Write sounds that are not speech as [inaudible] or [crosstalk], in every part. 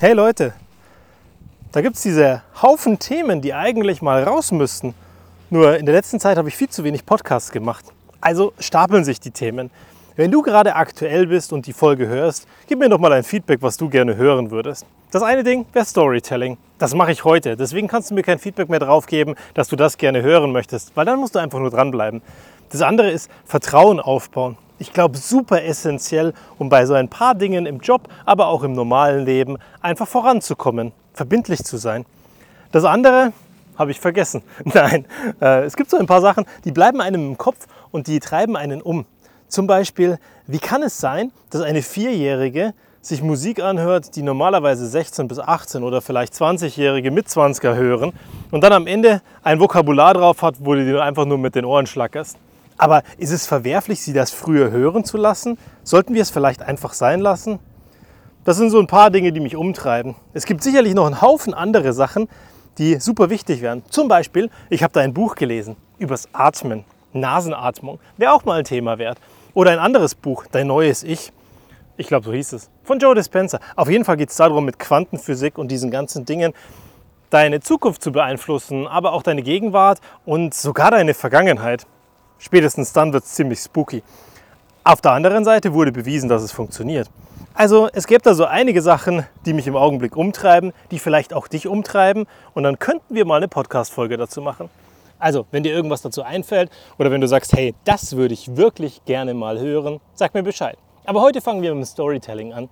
Hey Leute, da gibt es diese Haufen Themen, die eigentlich mal raus müssten. Nur in der letzten Zeit habe ich viel zu wenig Podcasts gemacht. Also stapeln sich die Themen. Wenn du gerade aktuell bist und die Folge hörst, gib mir doch mal ein Feedback, was du gerne hören würdest. Das eine Ding wäre Storytelling. Das mache ich heute. Deswegen kannst du mir kein Feedback mehr drauf geben, dass du das gerne hören möchtest, weil dann musst du einfach nur dranbleiben. Das andere ist Vertrauen aufbauen ich glaube, super essentiell, um bei so ein paar Dingen im Job, aber auch im normalen Leben einfach voranzukommen, verbindlich zu sein. Das andere habe ich vergessen. [laughs] Nein, äh, es gibt so ein paar Sachen, die bleiben einem im Kopf und die treiben einen um. Zum Beispiel, wie kann es sein, dass eine Vierjährige sich Musik anhört, die normalerweise 16 bis 18 oder vielleicht 20-Jährige mit 20er hören und dann am Ende ein Vokabular drauf hat, wo du dir einfach nur mit den Ohren schlackerst. Aber ist es verwerflich, sie das früher hören zu lassen? Sollten wir es vielleicht einfach sein lassen? Das sind so ein paar Dinge, die mich umtreiben. Es gibt sicherlich noch einen Haufen andere Sachen, die super wichtig wären. Zum Beispiel, ich habe da ein Buch gelesen übers Atmen, Nasenatmung. Wäre auch mal ein Thema wert. Oder ein anderes Buch, Dein neues Ich. Ich glaube, so hieß es. Von Joe Dispenza. Auf jeden Fall geht es darum, mit Quantenphysik und diesen ganzen Dingen deine Zukunft zu beeinflussen, aber auch deine Gegenwart und sogar deine Vergangenheit. Spätestens dann wird es ziemlich spooky. Auf der anderen Seite wurde bewiesen, dass es funktioniert. Also es gibt da so einige Sachen, die mich im Augenblick umtreiben, die vielleicht auch dich umtreiben und dann könnten wir mal eine Podcast-Folge dazu machen. Also, wenn dir irgendwas dazu einfällt oder wenn du sagst, hey, das würde ich wirklich gerne mal hören, sag mir Bescheid. Aber heute fangen wir mit dem Storytelling an.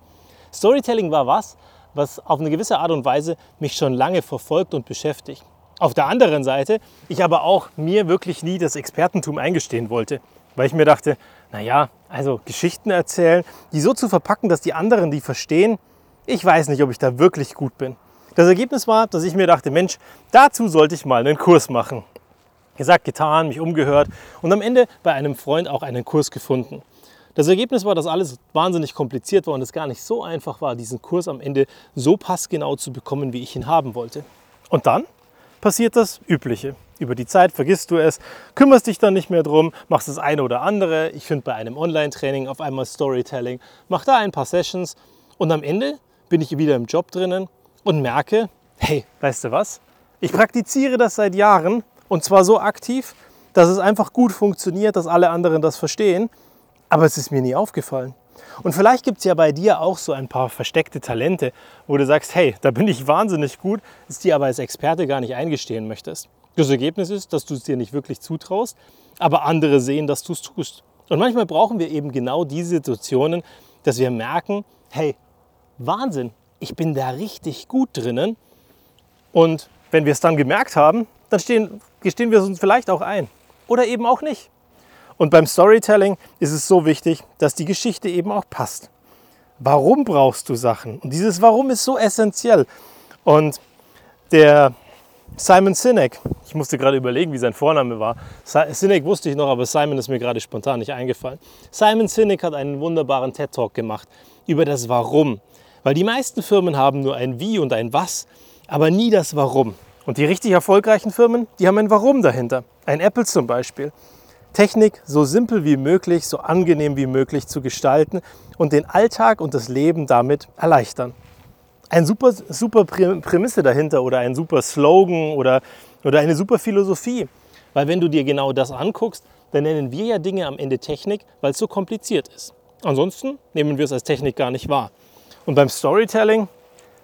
Storytelling war was, was auf eine gewisse Art und Weise mich schon lange verfolgt und beschäftigt. Auf der anderen Seite, ich aber auch mir wirklich nie das Expertentum eingestehen wollte, weil ich mir dachte, naja, also Geschichten erzählen, die so zu verpacken, dass die anderen die verstehen, ich weiß nicht, ob ich da wirklich gut bin. Das Ergebnis war, dass ich mir dachte, Mensch, dazu sollte ich mal einen Kurs machen. Gesagt, getan, mich umgehört und am Ende bei einem Freund auch einen Kurs gefunden. Das Ergebnis war, dass alles wahnsinnig kompliziert war und es gar nicht so einfach war, diesen Kurs am Ende so passgenau zu bekommen, wie ich ihn haben wollte. Und dann passiert das Übliche. Über die Zeit vergisst du es, kümmerst dich dann nicht mehr drum, machst das eine oder andere. Ich finde bei einem Online-Training auf einmal Storytelling, mach da ein paar Sessions und am Ende bin ich wieder im Job drinnen und merke, hey, weißt du was? Ich praktiziere das seit Jahren und zwar so aktiv, dass es einfach gut funktioniert, dass alle anderen das verstehen, aber es ist mir nie aufgefallen. Und vielleicht gibt es ja bei dir auch so ein paar versteckte Talente, wo du sagst, hey, da bin ich wahnsinnig gut, es dir aber als Experte gar nicht eingestehen möchtest. Das Ergebnis ist, dass du es dir nicht wirklich zutraust, aber andere sehen, dass du es tust. Und manchmal brauchen wir eben genau diese Situationen, dass wir merken, hey, Wahnsinn, ich bin da richtig gut drinnen. Und wenn wir es dann gemerkt haben, dann stehen, gestehen wir es uns vielleicht auch ein. Oder eben auch nicht. Und beim Storytelling ist es so wichtig, dass die Geschichte eben auch passt. Warum brauchst du Sachen? Und dieses Warum ist so essentiell. Und der Simon Sinek, ich musste gerade überlegen, wie sein Vorname war. Sinek wusste ich noch, aber Simon ist mir gerade spontan nicht eingefallen. Simon Sinek hat einen wunderbaren TED-Talk gemacht über das Warum. Weil die meisten Firmen haben nur ein Wie und ein Was, aber nie das Warum. Und die richtig erfolgreichen Firmen, die haben ein Warum dahinter. Ein Apple zum Beispiel. Technik so simpel wie möglich, so angenehm wie möglich zu gestalten und den Alltag und das Leben damit erleichtern. Ein super, super Prämisse dahinter oder ein super Slogan oder, oder eine super Philosophie. Weil wenn du dir genau das anguckst, dann nennen wir ja Dinge am Ende Technik, weil es so kompliziert ist. Ansonsten nehmen wir es als Technik gar nicht wahr. Und beim Storytelling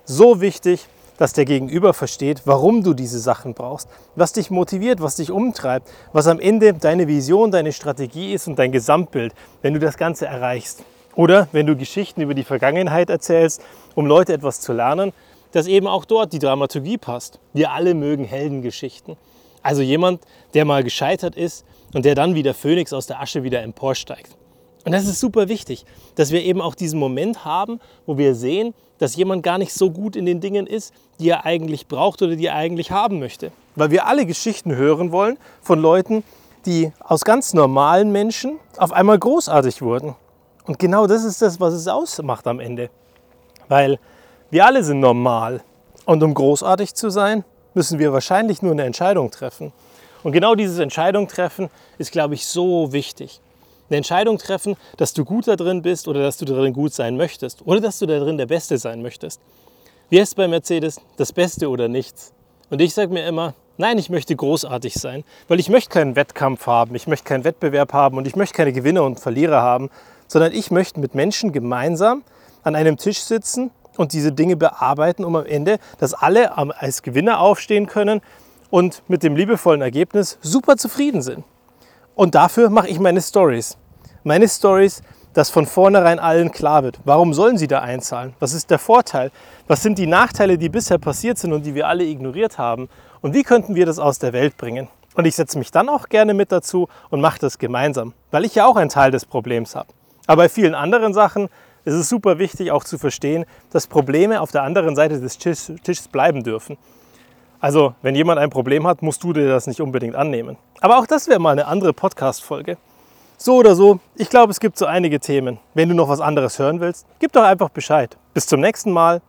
so wichtig, dass der Gegenüber versteht, warum du diese Sachen brauchst, was dich motiviert, was dich umtreibt, was am Ende deine Vision, deine Strategie ist und dein Gesamtbild, wenn du das Ganze erreichst. Oder wenn du Geschichten über die Vergangenheit erzählst, um Leute etwas zu lernen, dass eben auch dort die Dramaturgie passt. Wir alle mögen Heldengeschichten. Also jemand, der mal gescheitert ist und der dann wie der Phönix aus der Asche wieder emporsteigt. Und das ist super wichtig, dass wir eben auch diesen Moment haben, wo wir sehen, dass jemand gar nicht so gut in den Dingen ist, die er eigentlich braucht oder die er eigentlich haben möchte. Weil wir alle Geschichten hören wollen von Leuten, die aus ganz normalen Menschen auf einmal großartig wurden. Und genau das ist das, was es ausmacht am Ende. Weil wir alle sind normal. Und um großartig zu sein, müssen wir wahrscheinlich nur eine Entscheidung treffen. Und genau dieses Entscheidung treffen ist, glaube ich, so wichtig eine Entscheidung treffen, dass du gut da drin bist oder dass du darin gut sein möchtest oder dass du da drin der Beste sein möchtest. wie heißt bei Mercedes, das Beste oder nichts. Und ich sage mir immer, nein, ich möchte großartig sein, weil ich möchte keinen Wettkampf haben, ich möchte keinen Wettbewerb haben und ich möchte keine Gewinner und Verlierer haben, sondern ich möchte mit Menschen gemeinsam an einem Tisch sitzen und diese Dinge bearbeiten, um am Ende, dass alle als Gewinner aufstehen können und mit dem liebevollen Ergebnis super zufrieden sind. Und dafür mache ich meine Stories. Meine Stories, dass von vornherein allen klar wird, warum sollen sie da einzahlen? Was ist der Vorteil? Was sind die Nachteile, die bisher passiert sind und die wir alle ignoriert haben? Und wie könnten wir das aus der Welt bringen? Und ich setze mich dann auch gerne mit dazu und mache das gemeinsam, weil ich ja auch einen Teil des Problems habe. Aber bei vielen anderen Sachen ist es super wichtig auch zu verstehen, dass Probleme auf der anderen Seite des Tisches bleiben dürfen. Also, wenn jemand ein Problem hat, musst du dir das nicht unbedingt annehmen. Aber auch das wäre mal eine andere Podcast-Folge. So oder so, ich glaube, es gibt so einige Themen. Wenn du noch was anderes hören willst, gib doch einfach Bescheid. Bis zum nächsten Mal.